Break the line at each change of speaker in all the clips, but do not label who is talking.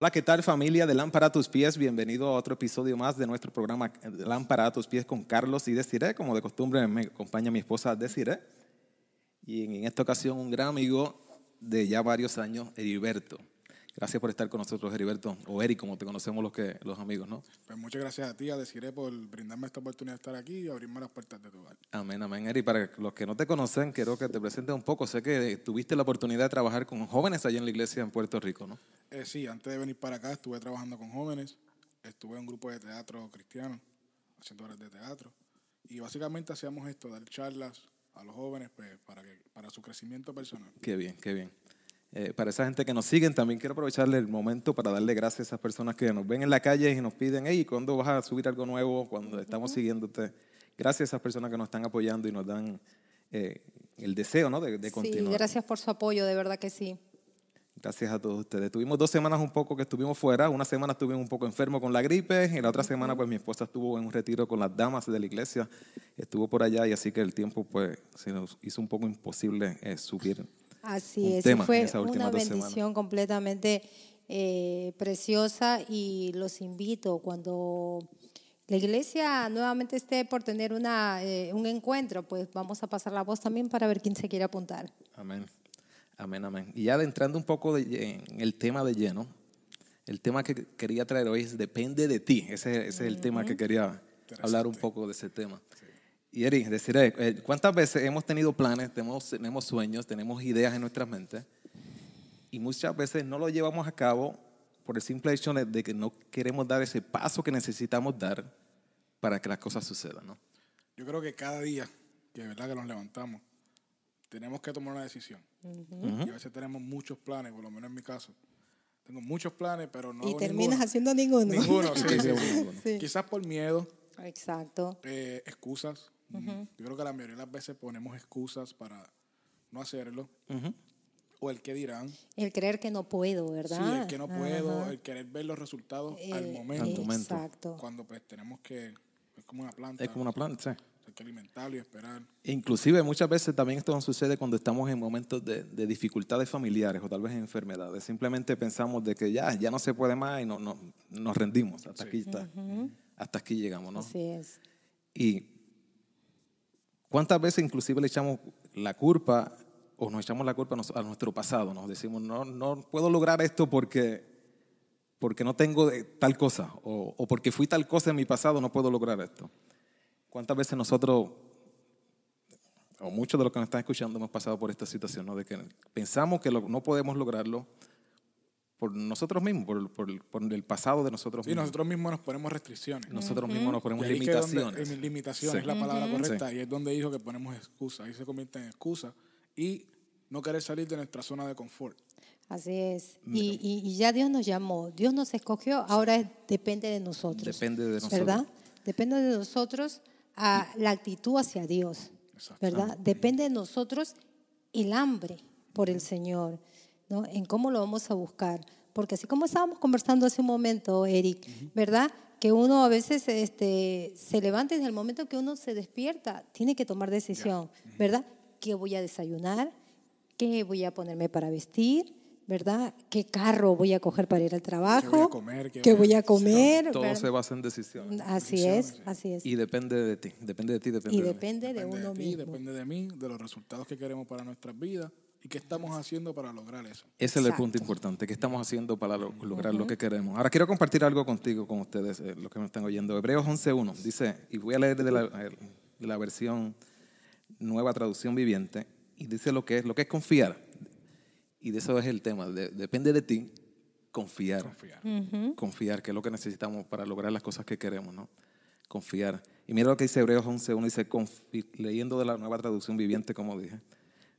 Hola, ¿qué tal familia de Lámpara a tus pies? Bienvenido a otro episodio más de nuestro programa Lámpara a tus pies con Carlos y Desiree. Como de costumbre me acompaña mi esposa Desiree. Y en esta ocasión un gran amigo de ya varios años, Heriberto. Gracias por estar con nosotros, Heriberto, o Eri, como te conocemos los, que, los amigos, ¿no?
Pues muchas gracias a ti, a Desiree, por brindarme esta oportunidad de estar aquí y abrirme las puertas de tu hogar.
Amén, amén, Eri. Para los que no te conocen, quiero que te presentes un poco. Sé que tuviste la oportunidad de trabajar con jóvenes allá en la iglesia en Puerto Rico, ¿no?
Eh, sí, antes de venir para acá estuve trabajando con jóvenes, estuve en un grupo de teatro cristiano, haciendo horas de teatro, y básicamente hacíamos esto, dar charlas a los jóvenes pues, para, que, para su crecimiento personal.
Qué bien, qué bien. Eh, para esa gente que nos siguen, también quiero aprovecharle el momento para darle gracias a esas personas que nos ven en la calle y nos piden, hey, ¿cuándo vas a subir algo nuevo? Cuando estamos siguiéndote. Gracias a esas personas que nos están apoyando y nos dan eh, el deseo ¿no? de, de continuar.
Sí, gracias por su apoyo, de verdad que sí.
Gracias a todos ustedes. Tuvimos dos semanas un poco que estuvimos fuera. Una semana estuve un poco enfermo con la gripe y la otra semana pues mi esposa estuvo en un retiro con las damas de la iglesia. Estuvo por allá y así que el tiempo pues se nos hizo un poco imposible eh, subir
Así es, fue una bendición completamente eh, preciosa y los invito cuando la iglesia nuevamente esté por tener una, eh, un encuentro, pues vamos a pasar la voz también para ver quién se quiere apuntar.
Amén, amén, amén. Y ya adentrando un poco en el tema de lleno, el tema que quería traer hoy es depende de ti. Ese, es el tema que quería hablar un poco de ese tema. Y Eri, deciré, eh, ¿cuántas veces hemos tenido planes, tenemos, tenemos sueños, tenemos ideas en nuestras mentes y muchas veces no lo llevamos a cabo por el simple hecho de que no queremos dar ese paso que necesitamos dar para que las cosas sucedan, ¿no?
Yo creo que cada día que verdad que nos levantamos tenemos que tomar una decisión. Y a veces tenemos muchos planes, por lo menos en mi caso. Tengo muchos planes, pero no.
Y terminas haciendo ninguno.
Ninguno, sí, sí, Quizás por miedo.
Exacto.
Eh, excusas. Yo creo que la mayoría de las veces ponemos excusas para no hacerlo. O el que dirán.
El creer que no puedo, ¿verdad?
Sí, el que no puedo, el querer ver los resultados al eh, momento.
Exacto.
Cuando pues tenemos que, es como una planta.
Es como una planta, sí.
Hay que alimentarlo y esperar.
Inclusive muchas veces también esto nos sucede cuando estamos en momentos de, dificultades familiares o tal vez en enfermedades. Simplemente pensamos de que ya, ya no se puede más y no, no nos rendimos. Hasta aquí está. Hasta aquí llegamos, ¿no?
Así es.
Y ¿Cuántas veces inclusive le echamos la culpa o nos echamos la culpa a nuestro pasado? Nos decimos, no, no puedo lograr esto porque, porque no tengo tal cosa o, o porque fui tal cosa en mi pasado, no puedo lograr esto. ¿Cuántas veces nosotros, o muchos de los que nos están escuchando, hemos pasado por esta situación, ¿no? de que pensamos que no podemos lograrlo por nosotros mismos, por, por, por, el pasado de nosotros
mismos. Sí, nosotros mismos nos ponemos restricciones.
Nosotros mismos nos ponemos limitaciones.
Es limitaciones es la palabra correcta y es donde dijo que ponemos excusa. Ahí se convierte en excusa y no querer salir de nuestra zona de confort.
Así es. Y, y, ya Dios nos llamó, Dios nos escogió, ahora depende de nosotros.
Depende de nosotros.
¿Verdad? Depende de nosotros a la actitud hacia Dios. ¿Verdad? Depende de nosotros el hambre por el Señor. ¿No? en cómo lo vamos a buscar. Porque así como estábamos conversando hace un momento, Eric, ¿verdad? Que uno a veces este, se levanta desde el momento que uno se despierta, tiene que tomar decisión, ¿verdad? ¿Qué voy a desayunar? ¿Qué voy a ponerme para vestir? ¿verdad? ¿Qué carro voy a coger para ir al trabajo? ¿Qué voy a
comer?
¿Qué, voy a comer?
Todo se basa en decisiones.
Así es, así es.
Y depende de ti, depende de ti, depende
y
de
depende de, uno
ti,
mismo.
Depende de mí, de los resultados que queremos para nuestras vidas ¿Y qué estamos haciendo para lograr eso?
Ese es el punto importante. ¿Qué estamos haciendo para lograr lo que queremos? Ahora quiero compartir algo contigo, con ustedes, eh, los que me están oyendo. Hebreos 11.1 dice, y voy a leer de la, de la, versión nueva traducción viviente, y dice lo que es, lo que es confiar. Y de eso es el tema. depende de ti confiar.
Confiar.
Confiar, que es lo que necesitamos para lograr las cosas que queremos, ¿no? Confiar. Y mira lo que dice Hebreos 11.1, dice, leyendo de la nueva traducción viviente, como dije,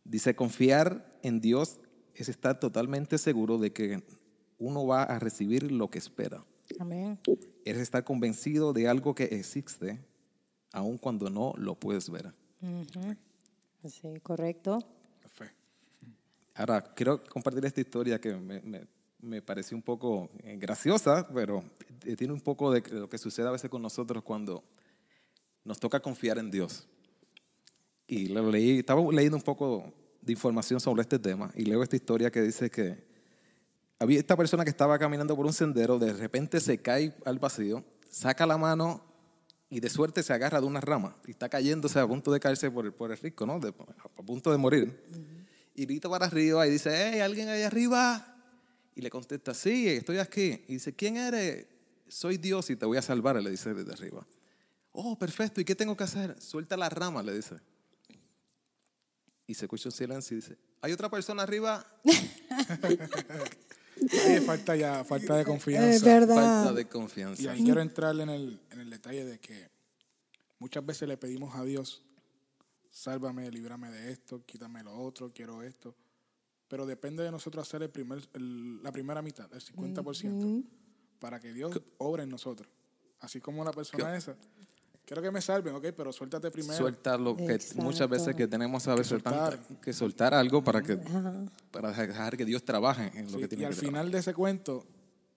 Dice, confiar en Dios es estar totalmente seguro de que uno va a recibir lo que espera.
Amén.
Es estar convencido de algo que existe, aun cuando no lo puedes ver.
Sí, correcto.
Ahora, quiero compartir esta historia que me, me, pareció un poco eh, graciosa, pero tiene un poco de lo que sucede a veces con nosotros cuando nos toca confiar en Dios. Y lo leí, estaba leyendo un poco de información sobre este tema y leo esta historia que dice que había esta persona que estaba caminando por un sendero, de repente se cae al vacío, saca la mano y de suerte se agarra de una rama y está cayéndose a punto de caerse por el, por el risco, ¿no? a punto de morir. Y grita para arriba y dice, hey, ¿alguien ahí arriba? Y le contesta, sí, estoy aquí. Y dice, ¿quién eres? Soy Dios y te voy a salvar, le dice desde arriba. Oh, perfecto, ¿y qué tengo que hacer? Suelta la rama, le dice. Y se escucha un silencio y dice, ¿hay otra persona arriba?
falta ya, falta de confianza.
Es verdad.
Falta de confianza.
Y ahí quiero entrar en el, en el detalle de que muchas veces le pedimos a Dios, sálvame, líbrame de esto, quítame lo otro, quiero esto. Pero depende de nosotros hacer el primer, la primera mitad, el 50%, para que Dios obre en nosotros. Así como la persona esa Quiero que me salven, ok, pero suéltate primero.
Sueltar lo que muchas veces que tenemos a veces que soltar, que soltar algo para que para dejar que Dios trabaje en lo que tiene
Y al final de ese cuento,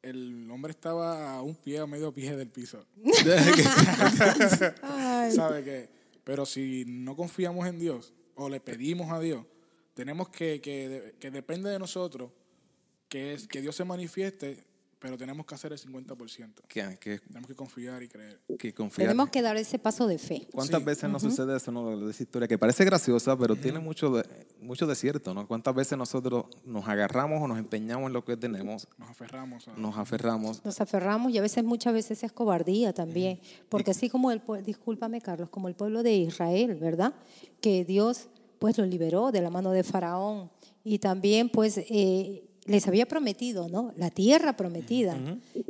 el hombre estaba a un pie o medio pie del piso. ¿Sabe qué? Pero si no confiamos en Dios o le pedimos a Dios, tenemos que, que, que depende de nosotros que, es, que Dios se manifieste pero tenemos que hacer el 50%.
¿Qué,
tenemos que confiar y creer.
Que confiar.
Tenemos que dar ese paso de fe.
¿Cuántas veces nos sucede eso, no? De esa historia que parece graciosa, pero tiene mucho, de, mucho desierto, ¿no? ¿Cuántas veces nosotros nos agarramos o nos empeñamos en lo que tenemos?
Nos aferramos.
Nos aferramos.
Nos aferramos y a veces, muchas veces es cobardía también. Porque así como el, discúlpame Carlos, como el pueblo de Israel, ¿verdad? Que Dios pues lo liberó de la mano de Faraón y también pues... Eh, les había prometido, ¿no? La tierra prometida.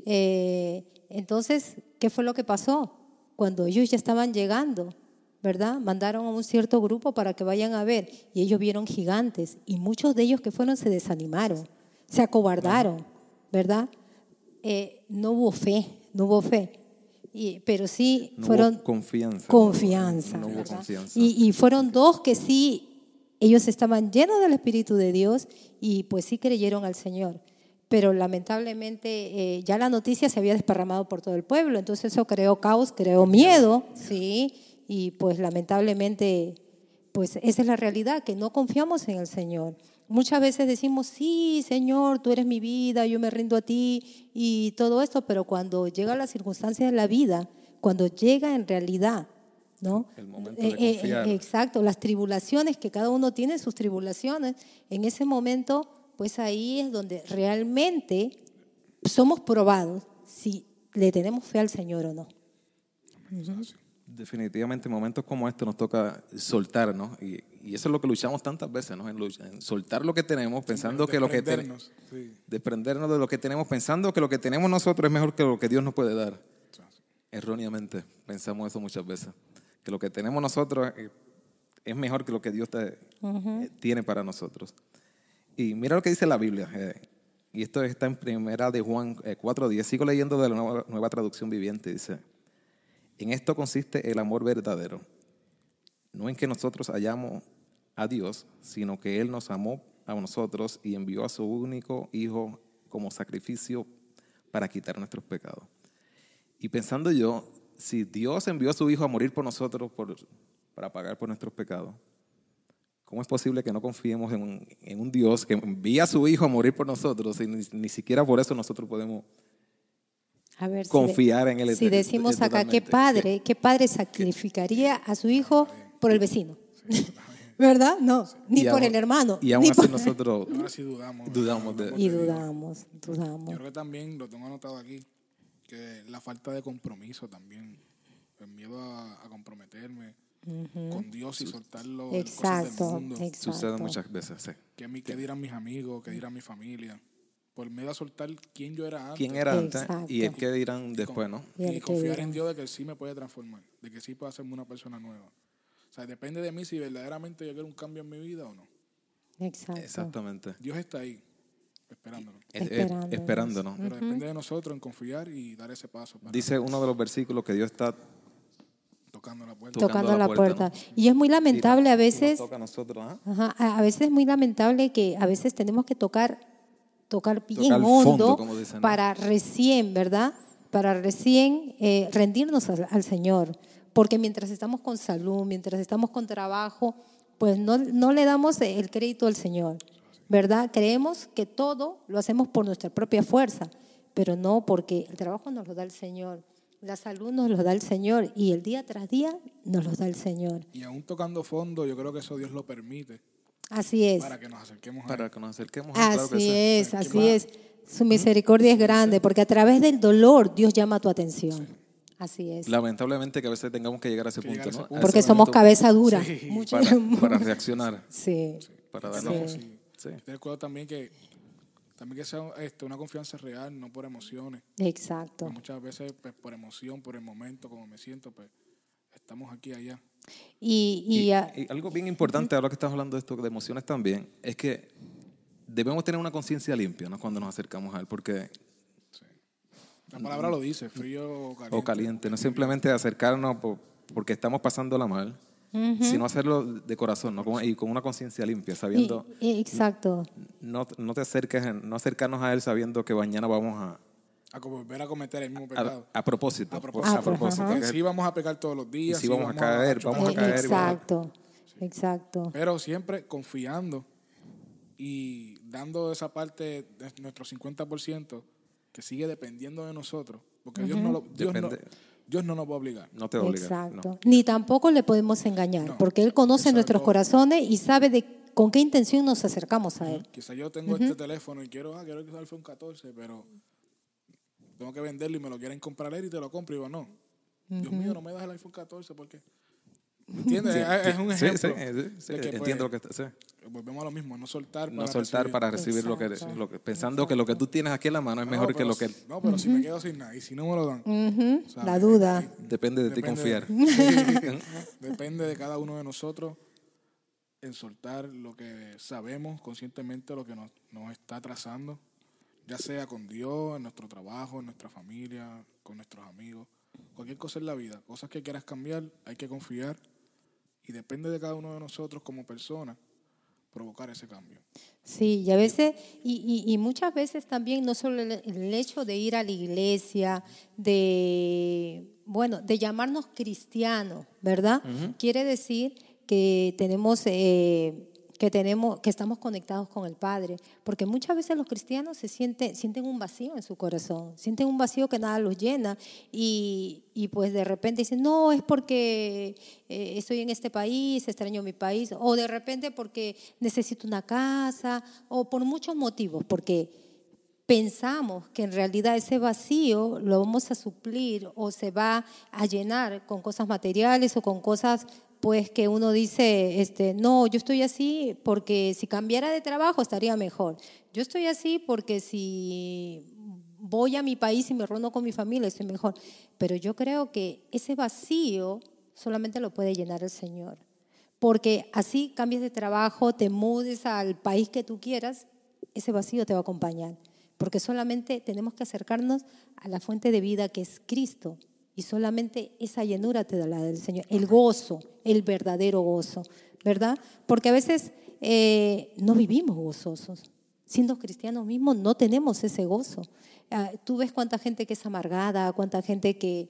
Eh, entonces, ¿qué fue lo que pasó? Cuando ellos ya estaban llegando, ¿verdad? Mandaron a un cierto grupo para que vayan a ver y ellos vieron gigantes y muchos de ellos que fueron se desanimaron, se acobardaron, ¿verdad? Eh, no hubo fe, no hubo fe. Y, pero sí fueron
confianza.
Confianza.
No hubo confianza.
Y, y, fueron dos que sí ellos estaban llenos del Espíritu de Dios y pues sí creyeron al Señor. Pero lamentablemente eh, ya la noticia se había desparramado por todo el pueblo, entonces eso creó caos, creó miedo, sí, y pues lamentablemente, pues esa es la realidad, que no confiamos en el Señor. Muchas veces decimos, sí, Señor, tú eres mi vida, yo me rindo a ti y todo esto, pero cuando llega la circunstancia de la vida, cuando llega en realidad ¿no?
El momento de eh, eh,
exacto, las tribulaciones, que cada uno tiene sus tribulaciones, en ese momento, pues ahí es donde realmente somos probados si le tenemos fe al Señor o no.
Definitivamente en momentos como este nos toca soltar, ¿no? Y, eso es lo que luchamos tantas veces, ¿no? En, soltar lo que tenemos, pensando que lo que tenemos, desprendernos de lo que tenemos, pensando que lo que tenemos nosotros es mejor que lo que Dios nos puede dar. Erróneamente pensamos eso muchas veces que lo que tenemos nosotros es mejor que lo que Dios te, eh, tiene para nosotros. Y mira lo que dice la Biblia. Eh, y esto está en primera de Juan 4.10. Eh, Sigo leyendo de la nueva, nueva, traducción viviente. Dice, en esto consiste el amor verdadero. No en que nosotros hayamos a Dios, sino que Él nos amó a nosotros y envió a su único Hijo como sacrificio para quitar nuestros pecados. Y pensando yo, si Dios envió a su Hijo a morir por nosotros para pagar por nuestros pecados, ¿cómo es posible que no confiemos en un, Dios que envía a su Hijo a morir por nosotros y ni, siquiera por eso nosotros podemos confiar en Él?
Si decimos acá, ¿qué padre, qué padre sacrificaría a su Hijo por el vecino? ¿Verdad? No, ni por el hermano.
Y aún así nosotros
dudamos.
dudamos de,
y dudamos, dudamos.
Yo creo que también lo tengo anotado aquí la falta de compromiso también, el miedo a, comprometerme con Dios y soltarlo
exacto,
del mundo.
Sucede muchas veces, sí.
Que, dirán mis amigos, que dirán mi familia. Por miedo a soltar quién yo era antes.
Quién era antes y el qué dirán después, ¿no?
Y, confiar en Dios de que sí me puede transformar, de que sí puede hacerme una persona nueva. O sea, depende de mí si verdaderamente yo quiero un cambio en mi vida o no.
Exacto.
Exactamente.
Dios está ahí esperándonos.
esperándonos.
Pero depende de nosotros en confiar y dar ese paso.
Dice uno de los versículos que Dios está
tocando la puerta.
Tocando, la, puerta. Y es muy lamentable a veces.
Toca a, nosotros,
¿ah? a veces es muy lamentable que a veces tenemos que tocar, tocar bien hondo para recién, ¿verdad? Para recién eh, rendirnos al, Señor. Porque mientras estamos con salud, mientras estamos con trabajo, pues no, no le damos el crédito al Señor. ¿Verdad? Creemos que todo lo hacemos por nuestra propia fuerza, pero no porque el trabajo nos lo da el Señor. La salud nos lo da el Señor y el día tras día nos lo da el Señor.
Y aún tocando fondo, yo creo que eso Dios lo permite.
Así es.
Para que nos acerquemos a
Para que nos acerquemos. a él, claro que
Así
sí.
es, así es. Su misericordia es grande porque a través del dolor Dios llama tu atención. Así es.
Lamentablemente que a veces tengamos que llegar a ese
Que
punto,
llegar a ese
¿no?
Punto.
ese
Porque somos
momento
cabeza dura.
Sí.
Mucho-
para, para reaccionar,
sí.
para darnos...
sí,
Sí.
Tener cuidado también que, también que sea este, una confianza real, no por emociones.
Exacto.
Porque muchas veces pues, por emoción, por el momento, como me siento, pues estamos aquí allá.
Y, y,
Y,
ah,
y algo bien importante, ahora que estamos hablando de esto, de emociones también, es que debemos tener una conciencia limpia ¿no? cuando nos acercamos a él, porque
La palabra lo dice, frío o caliente.
o caliente, no es simplemente acercarnos por- porque estamos pasándola mal, sino hacerlo de corazón ¿no? Y con una conciencia limpia, sabiendo,
y- exacto.
no, no te acerques, no acercarnos a él sabiendo que mañana vamos a,
A volver a cometer el mismo
a,
pecado.
a propósito,
A
por-
propósito.
a propósito,
Porque
que-
sí vamos a pecar todos los días.
Y sí vamos a
vamos
caer,
chocar,
vamos a caer,
exacto. Exacto.
Pero siempre confiando y dando esa parte de nuestro 50% que sigue dependiendo de nosotros. Porque Dios, no lo- Dios, no,
Depende.
Dios no nos va a obligar.
no te obliga.
Exacto.
no.
Ni tampoco le podemos engañar,
No.
porque Él conoce
Exacto.
nuestros corazones y sabe de con qué intención nos acercamos a Él.
Quizá yo tengo este teléfono y quiero, ah, quiero el iPhone 14, pero tengo que venderlo y me lo quieren comprar él y te lo compro. Y digo, no. Dios mío, no me das el iPhone 14 porque... ¿Me entiendes? es, es un ejemplo.
sí, sí, sí,
de que, pues,
entiendo lo que está- sí.
Volvemos a lo mismo, no soltar
no
para
soltar
recibir.
para recibir lo que, lo que- pensando que lo que tú tienes aquí en la mano es
No,
mejor que lo que
si- No, pero si me quedo sin nada y si no me lo dan...
La duda.
depende de ti confiar.
Depende de cada uno de nosotros en soltar lo que sabemos conscientemente, lo que nos, nos está trazando, ya sea con Dios, en nuestro trabajo, en nuestra familia, con nuestros amigos, cualquier cosa en la vida, cosas que quieras cambiar, hay que confiar y depende de cada uno de nosotros como personas provocar ese cambio.
Sí, y a veces, y, y- y muchas veces también, no solo el, el hecho de ir a la iglesia, de, bueno, de llamarnos cristianos, ¿verdad? Quiere decir que tenemos, eh, que tenemos, que estamos conectados con el Padre, porque muchas veces los cristianos se sienten, sienten un vacío en su corazón, sienten un vacío que nada los llena, y, y pues de repente dicen, no, es porque eh, estoy en este país, extraño mi país, o de repente porque necesito una casa, o por muchos motivos, porque pensamos que en realidad ese vacío lo vamos a suplir o se va a llenar con cosas materiales o con cosas pues que uno dice, este, no, yo estoy así porque si cambiara de trabajo estaría mejor. Yo estoy así porque si voy a mi país y me reúno con mi familia estoy mejor. Pero yo creo que ese vacío solamente lo puede llenar el Señor. Porque así cambies de trabajo, te mudes al país que tú quieras, ese vacío te va a acompañar. Porque solamente tenemos que acercarnos a la fuente de vida que es Cristo. Y solamente esa llenura te da la del Señor. El gozo, el verdadero gozo, ¿verdad? Porque a veces eh, no vivimos gozosos. Siendo cristianos mismos no tenemos ese gozo. Ah, tú ves cuánta gente que es amargada, cuánta gente que,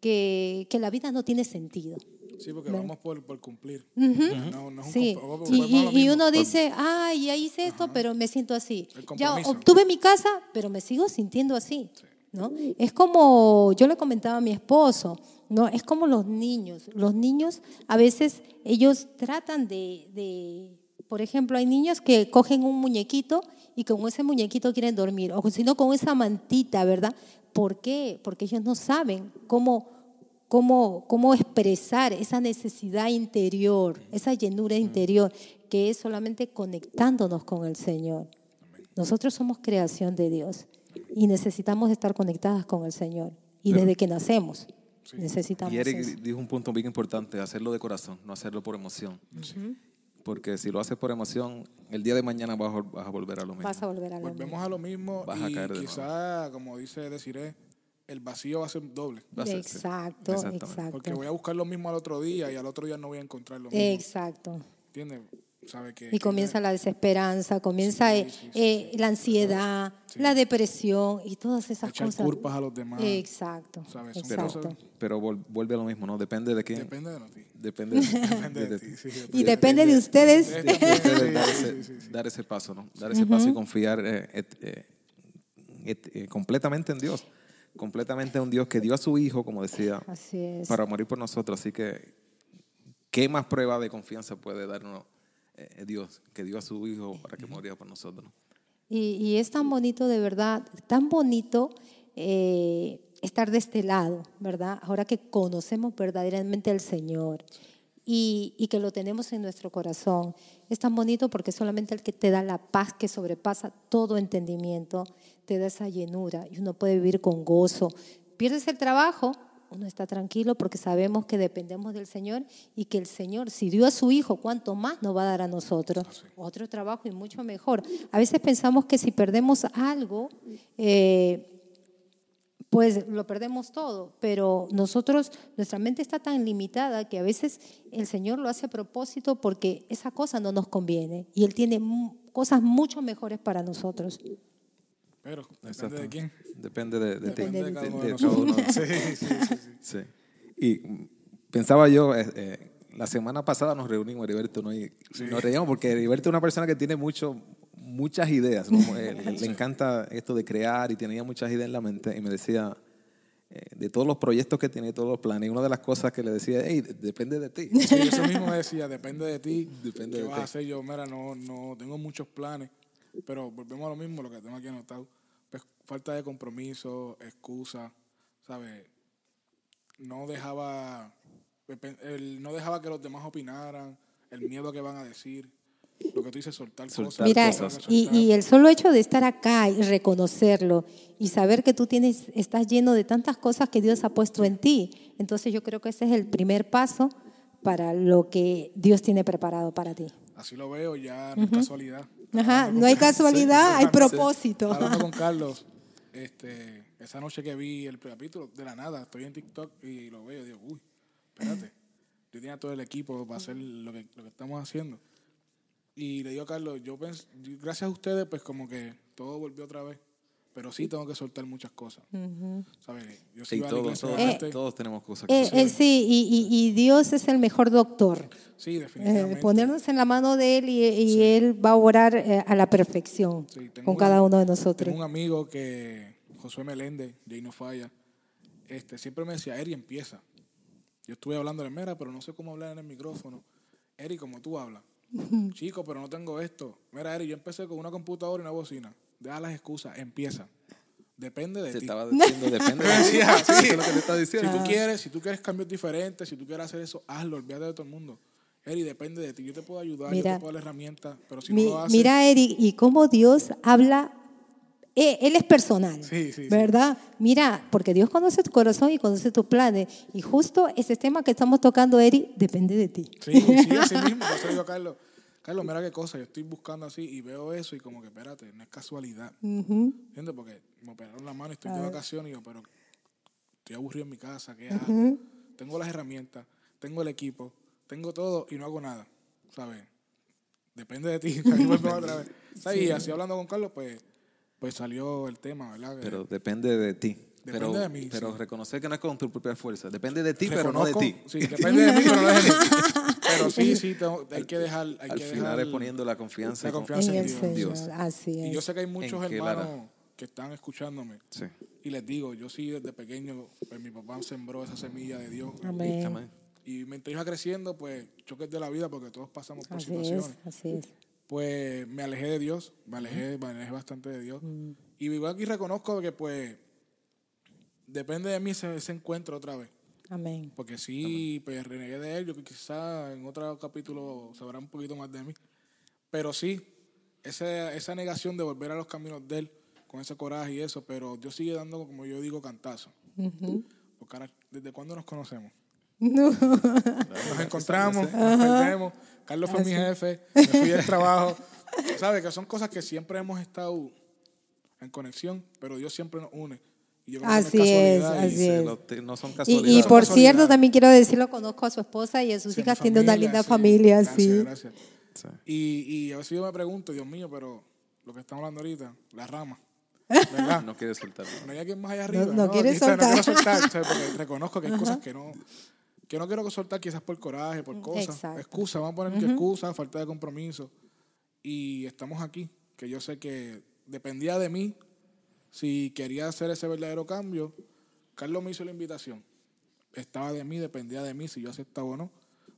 que, que la vida no tiene sentido.
Sí, porque vamos por, por cumplir.
Ujú.
No, no es un
Sí,
comp-
y, y- y uno dice, ay, ya hice esto, pero me siento así. Ya obtuve mi casa, pero me sigo sintiendo así. ¿No? Es como, yo le comentaba a mi esposo, ¿no? es como los niños. Los niños a veces, ellos tratan de, de, por ejemplo, hay niños que cogen un muñequito y con ese muñequito quieren dormir, o si no con esa mantita, ¿verdad? ¿Por qué? Porque ellos no saben cómo cómo, cómo expresar esa necesidad interior, esa llenura interior, que es solamente conectándonos con el Señor. Nosotros somos creación de Dios y necesitamos estar conectadas con el Señor. Y desde que nacemos necesitamos
Y Eric
eso.
dijo un punto bien importante, hacerlo de corazón, no hacerlo por emoción. Porque si lo haces por emoción, el día de mañana vas a, vol- vas a volver a lo mismo.
Vas a volver a lo
Volvemos
mismo.
a lo mismo
Vas a
y
caer de
quizá, como dice Desiree, el vacío va a ser doble.
Va a ser, sí.
Exacto,
Exactamente.
exacto.
Porque voy a buscar lo mismo al otro día y al otro día no voy a encontrar lo mismo.
Exacto.
¿Entiendes? Sabe que...
Y comienza la desesperanza, comienza eh, la ansiedad, la depresión y todas esas
Echar
cosas.
culpas a los demás.
Exacto,
Pero vol- vuelve a lo mismo, ¿no? Depende de quién.
Depende de ti.
Depende de,
Depende de
de-
ti. sí,
Y depende de ustedes.
de- de ustedes
Sí,
dar, ese, dar paso, ¿no? Dar ese paso y confiar eh, et- eh, et- eh, completamente en Dios. Completamente en un Dios que dio a su Hijo, como decía,
Así es.
para morir por nosotros. Así que, ¿qué más prueba de confianza puede darnos eh, Dios? Que dio a su Hijo para que muriera por nosotros. ¿no?
Y, y es tan bonito, de verdad, tan bonito eh, estar de este lado, ¿verdad? Ahora que conocemos verdaderamente al Señor y, y que lo tenemos en nuestro corazón. Es tan bonito porque solamente el que te da la paz que sobrepasa todo entendimiento, te da esa llenura y uno puede vivir con gozo. Pierdes el trabajo, uno está tranquilo porque sabemos que dependemos del Señor y que el Señor, si dio a su Hijo, ¿cuánto más nos va a dar a nosotros? Otro trabajo y mucho mejor. A veces pensamos que si perdemos algo, eh, pues lo perdemos todo, pero nosotros, nuestra mente está tan limitada que a veces el Señor lo hace a propósito porque esa cosa no nos conviene y Él tiene cosas mucho mejores para nosotros.
Pero, depende
Exacto.
de quién.
Depende de, de ti.
Depende de cada
de-
uno
de
de
cada uno.
nosotros. Sí, sí, sí.
Y pensaba yo, eh, eh, la semana pasada nos reunimos, Heriberto, ¿no? y nos reíamos porque Heriberto es una persona que tiene mucho, muchas ideas, ¿no? Le, le encanta esto de crear y tenía muchas ideas en la mente y me decía eh, de todos los proyectos que tiene, todos los planes, y una de las cosas que le decía, hey, depende de ti.
Sí, eso mismo decía, depende de ti.
Depende
¿Qué
de
vas
ti.
a hacer yo? Mira, no, no tengo muchos planes, pero volvemos a lo mismo, lo que tengo aquí anotado. Pues, falta de compromiso, excusa, ¿sabes? No dejaba, el- no dejaba que los demás opinaran, el miedo que van a decir, lo que tú dices, soltar,
Soltar
cosas.
Mira,
cosas.
y, y el solo hecho de estar acá y reconocerlo y saber que tú tienes, estás lleno de tantas cosas que Dios ha puesto en ti, entonces yo creo que ese es el primer paso para lo que Dios tiene preparado para ti.
Así lo veo, ya no es casualidad.
Ajá, no hay casualidad, hay propósito.
Hablando con Carlos, este, esa noche que vi el capítulo, de la nada, estoy en TikTok y lo veo y digo, uy, espérate, yo tenía todo el equipo para hacer lo que, lo que estamos haciendo. Y le digo a Carlos, yo pens- yo- gracias a ustedes, pues como que todo volvió otra vez. Pero sí tengo que soltar muchas cosas. ¿Sabes? Yo
Sí,
a
todos, todos,
obviamente.
todos tenemos cosas que
Eh, eh, sí, y, y- y Dios es el mejor doctor.
Sí,
Eh,
definitivamente.
ponernos en la mano de Él y, y Él va a orar eh, a la perfección
Sí,
con
un-
cada uno de nosotros.
Tengo un amigo que, Josué Meléndez, Jay No Falla, este, siempre me decía, Eri, empieza. Yo estuve hablando de mera, pero no sé cómo hablar en el micrófono. Eri, como tú hablas. Chico, pero no tengo esto. Mira, Eri, yo empecé con una computadora y una bocina. Deja las excusas, empieza. Depende de
Te
ti.
estaba diciendo, depende de ti.
sí.
Eso es lo que te está
Si
diciendo.
tú quieres, si tú quieres cambios diferentes, si tú quieres hacer eso, hazlo, olvídate de todo el mundo. Eri, depende de ti. Yo te puedo ayudar, yo
Mira.
te puedo dar herramientas, pero si
Mi-
no lo haces,
mira, Eric, y cómo Dios habla, eh, Él es personal,
Sí, sí, sí.
¿verdad? Mira, porque Dios conoce tu corazón y conoce tus planes. Y justo ese tema que estamos tocando, Eric, depende de ti.
Sí, sí, así mismo. Yo se lo digo a Carlos, Carlos, mira qué cosa, yo estoy buscando así y veo eso y como que, espérate, no es casualidad.
Ujú.
¿Entiendes? Porque me operaron la mano y estoy de vacaciones y yo, pero estoy aburrido en mi casa, ¿qué hago? Tengo las herramientas, tengo el equipo, tengo todo y no hago nada, ¿sabes? Depende de ti. Volvemos otra vez. ¿Sabes? Y así hablando con Carlos, pues, pues salió el tema, ¿verdad? Que
Pero depende de ti.
Depende
pero,
de mí,
Pero
sí.
reconocer que no es con tu propia fuerza. Depende de ti, pero no de ti.
Sí, depende de mí, pero no de mí. Pero sí, sí, tengo- hay que dejar. Hay
Al
que
final
dejar
es poniendo la confianza.
la
con-
confianza
En
en
el
Dios.
Así
Y yo
es.
sé que hay muchos hermanos que están escuchándome.
Sí.
Y les digo, yo sí desde pequeño, pues mi papá sembró esa semilla de Dios.
Amén.
Amén.
Y mientras iba creciendo, pues choques de la vida, porque todos pasamos por
Así es,
situaciones.
así es.
Pues me alejé de Dios, me alejé, me alejé bastante de Dios.
Mm.
Y igual aquí reconozco que pues depende de mí ese, ese encuentro otra vez.
Amén.
Porque sí, pues renegué de él, yo quizá en otro capítulo sabrá un poquito más de mí. Pero sí, esa, esa negación de volver a los caminos de él, con ese coraje y eso, pero Dios sigue dando, como yo digo, cantazo. Porque ahora, ¿desde cuándo nos conocemos?
No.
Nos encontramos, nos perdemos. Carlos fue mi jefe, me fui del trabajo. ¿Sabes? Que son cosas que siempre hemos estado en conexión, pero Dios siempre nos une. Yo creo que no
Así es,
casualidad y-
así
Se
es.
lo- te- no son
Y,
casualidades.
y por
Casualidad.
cierto, también quiero decirlo, conozco a su esposa y a sus
Sí,
hijas, tiene una linda
sí.
familia,
Gracias,
sí.
gracias.
Sí.
Y, y a veces yo me pregunto, Dios mío, pero lo que estamos hablando ahorita, la rama, ¿verdad?
No quiere soltarlo.
No hay alguien más allá arriba.
no quiere
Quizás No quiero
soltar.
soltar, ¿sabes? Porque reconozco que hay cosas que no, que no quiero soltar, quizás por coraje, por cosas.
Exacto.
Excusa, vamos a poner que excusa, falta de compromiso. Y estamos aquí, que yo sé que dependía de mí si quería hacer ese verdadero cambio. Carlos me hizo la invitación. Estaba de mí, dependía de mí si yo aceptaba o no.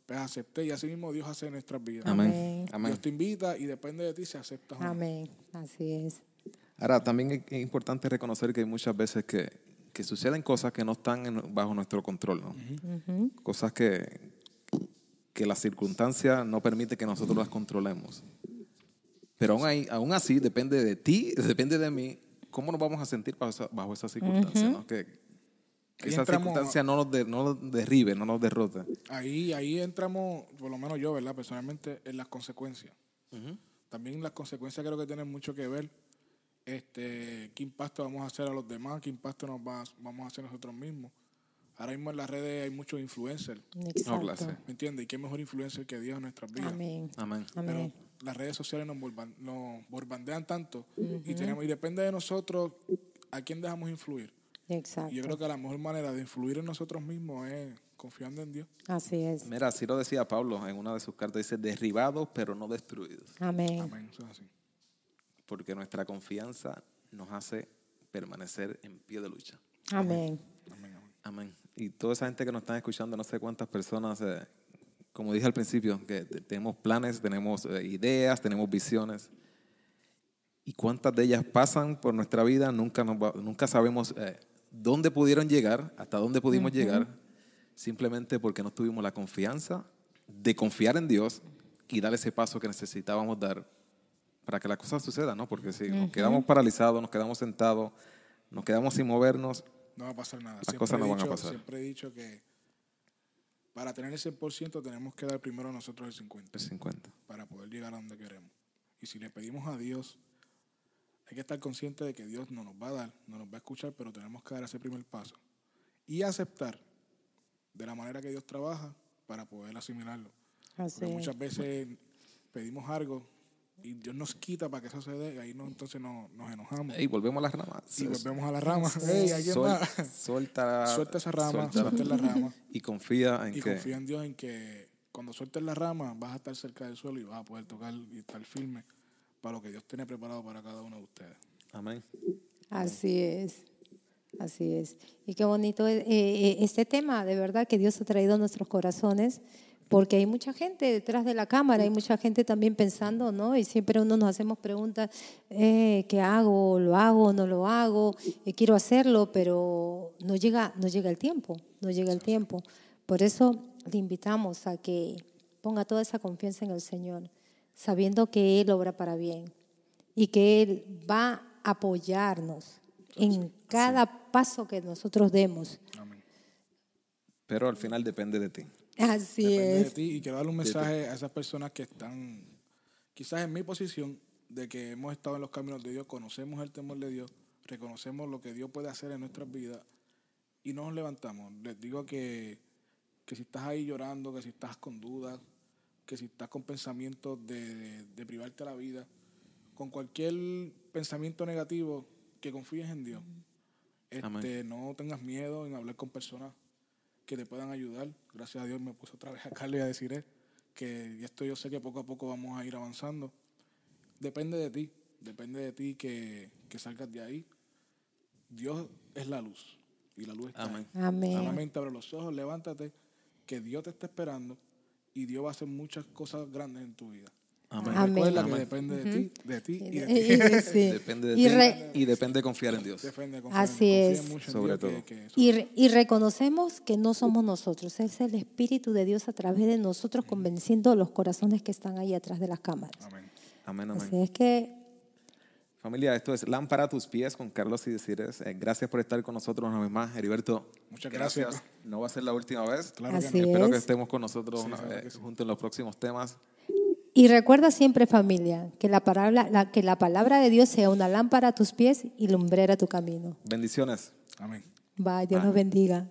Pues acepté y así mismo Dios hace en nuestras vidas.
Amén. Amén.
Dios te invita y depende de ti si aceptas o no.
Amén. Así es.
Ahora, también es importante reconocer que hay muchas veces que, que suceden cosas que no están en- bajo nuestro control, ¿no? Cosas que, que la circunstancia no permite que nosotros las controlemos. Pero aún, ahí- aún así, depende de ti, depende de mí, cómo nos vamos a sentir bajo esa, bajo esa circunstancia, ¿no? Que, que esa circunstancia no nos, de- no nos derribe, no nos derrote.
Ahí, ahí entramos, por lo menos yo, ¿verdad? Personalmente, en las consecuencias. También las consecuencias creo que tienen mucho que ver. Este, qué impacto vamos a hacer a los demás, qué impacto nos va- vamos a hacer nosotros mismos. Ahora mismo en las redes hay muchos influencers,
Exacto.
¿me entiendes? Y qué mejor influencer que Dios en nuestras vidas.
Amén.
Amén.
Pero
Amén.
Las redes sociales nos, borban- nos borbandean tanto y, tenemos, y depende de nosotros a quién dejamos influir.
Exacto.
Y yo creo que la mejor manera de influir en nosotros mismos es confiando en Dios.
Así es.
Mira, así lo decía Pablo en una de sus cartas, dice, derribados pero no destruidos.
Amén.
Amén. Eso es así.
porque nuestra confianza nos hace permanecer en pie de lucha.
Amén.
Amén, amén.
Amén. Y toda esa gente que nos están escuchando, no sé cuántas personas, eh, como dije al principio, que te- tenemos planes, tenemos eh, ideas, tenemos visiones. Y cuántas de ellas pasan por nuestra vida, nunca, nos va- nunca sabemos eh, dónde pudieron llegar, hasta dónde pudimos llegar, simplemente porque no tuvimos la confianza de confiar en Dios y dar ese paso que necesitábamos dar para que las cosas sucedan, ¿no? Porque si nos quedamos paralizados, nos quedamos sentados, nos quedamos sin movernos,
No va a pasar nada.
Las cosas
he
no van a
dicho-
pasar.
Siempre he dicho que para tener el 100% tenemos que dar primero nosotros el 50%
el 50.
para poder llegar a donde queremos. Y si le pedimos a Dios, hay que estar consciente de que Dios no nos va a dar, no nos va a escuchar, pero tenemos que dar ese primer paso. Y aceptar de la manera que Dios trabaja para poder asimilarlo.
Así
Porque muchas veces pedimos algo y Dios nos quita para que eso se dé y ahí no, entonces no- nos enojamos.
Y volvemos a las ramas.
y volvemos a la rama. Ey, ¿alguien
Sol- suelta,
Suelta esa rama,
suelta-
suelta la rama.
Y confía en
Y
que
confía en Dios en que cuando sueltes la rama vas a estar cerca del suelo y vas a poder tocar y estar firme para lo que Dios tiene preparado para cada uno de ustedes.
Amén.
Así es. Así es. Y qué bonito es, eh, eh, este tema, de verdad, que Dios ha traído a nuestros corazones, porque hay mucha gente detrás de la cámara, hay mucha gente también pensando, ¿no? Y siempre uno nos hacemos preguntas, eh, ¿qué hago? ¿Lo hago? ¿No lo hago? Eh, quiero hacerlo, pero no llega, no llega el tiempo, no llega el tiempo. Por eso le invitamos a que ponga toda esa confianza en el Señor, sabiendo que Él obra para bien y que Él va a apoyarnos en cada paso que nosotros demos.
Amén.
Pero al final depende de ti.
Así
Depende de
es.
ti y quiero darle un mensaje a esas personas que están quizás en mi posición de que hemos estado en los caminos de Dios, conocemos el temor de Dios, reconocemos lo que Dios puede hacer en nuestras vidas y no nos levantamos. Les digo que, que si estás ahí llorando, que si estás con dudas, que si estás con pensamientos de, de- de privarte la vida, con cualquier pensamiento negativo, que confíes en Dios. Este,
Amén.
no tengas miedo en hablar con personas que te puedan ayudar. Gracias a Dios me puse otra vez a Carly a decir que y esto yo sé que poco a poco vamos a ir avanzando. Depende de ti, depende de ti que, que salgas de ahí. Dios es la luz y la luz está
Amén.
ahí.
Amén.
Solamente abre los ojos, levántate, que Dios te está esperando y Dios va a hacer muchas cosas grandes en tu vida.
Amén.
Amén.
Recuerda que
Amén.
depende de ti, de ti y de ti.
Y- sí.
Depende de
Y
ti
re-
y depende de confiar en Dios.
Depende, confía en-
Así
confía
es.
mucho en
Sobre
Dios, que-
todo.
que eso-
Y, re- y reconocemos que no somos nosotros, es el Espíritu de Dios a través de nosotros convenciendo los corazones que están ahí atrás de las cámaras.
Amén.
Amén,
Así
amén.
es que
Familia, esto es Lámpara a tus pies con Carlos y Desires. Eh, gracias por estar con nosotros una vez más. Heriberto,
Muchas gracias.
No va a ser la última vez.
Claro que
Así
no.
Espero
es.
que estemos con nosotros
Sí,
una- eh,
que sí.
juntos en los próximos temas.
Y recuerda siempre, familia, que la, palabra, la- que la palabra de Dios sea una lámpara a tus pies y lumbrera a tu camino.
Bendiciones.
Amén.
Bye, Dios nos bendiga.